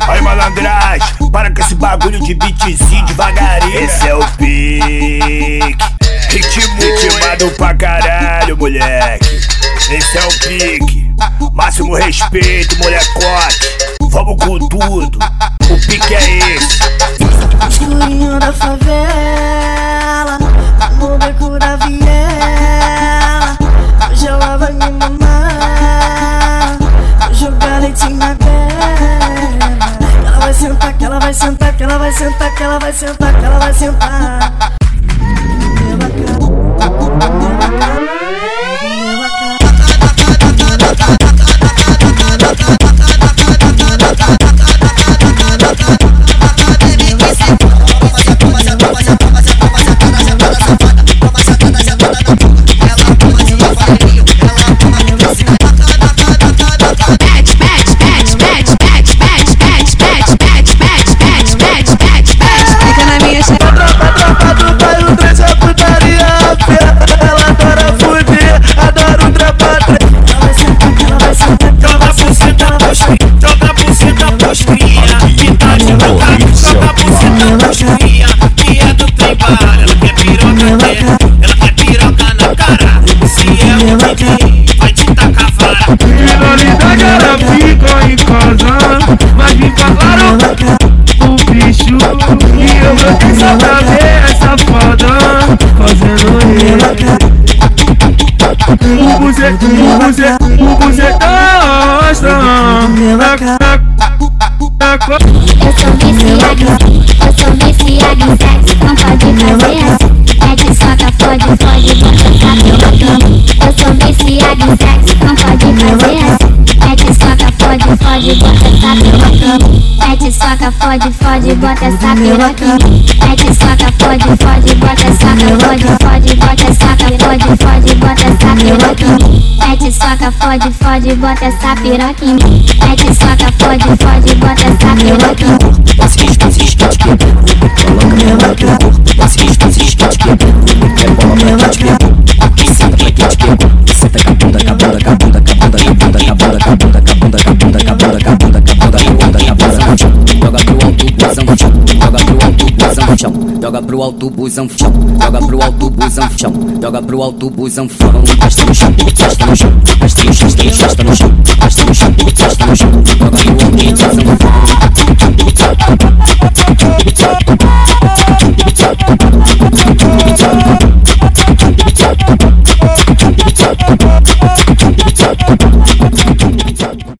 Aí malandragem, para com esse bagulho de beatzinho devagarinho. Esse é o pique. Ritmo, ritmado pra caralho, moleque. Esse é o pique. Máximo respeito, molecote. Vamos com tudo. O pique é vai sentar, que ela vai sentar, que ela vai sentar. Pela cara, vai te tacar vara. Finalidade ela fica Mas me falaram o bicho E eu brotei só pra ver essa foda Fazendo rei O bucet, o bucet, o bucetão Pela cara. Eu sou viciado, eu sou viciado em sexo, não pode fazer assim. É que soca, fode, bota saco Eu sou viciado em sexo, não pode fazer assim. Que soca, fode, fode, bota saco É que soca, fode, fode, bota saco É que soca, fode, fode, bota saco Fode, fode, bota saco Fode, fode, bota saco É que soca, fode, fode, bota essa piroca É que soca, fode, fode, bota essa piroca Joga pro alto, busão, chão. Joga pro alto, busão, chão. Joga pro alto, busão, chão. Encosta no chão, encosta no chão, encosta no chão, encosta no chão,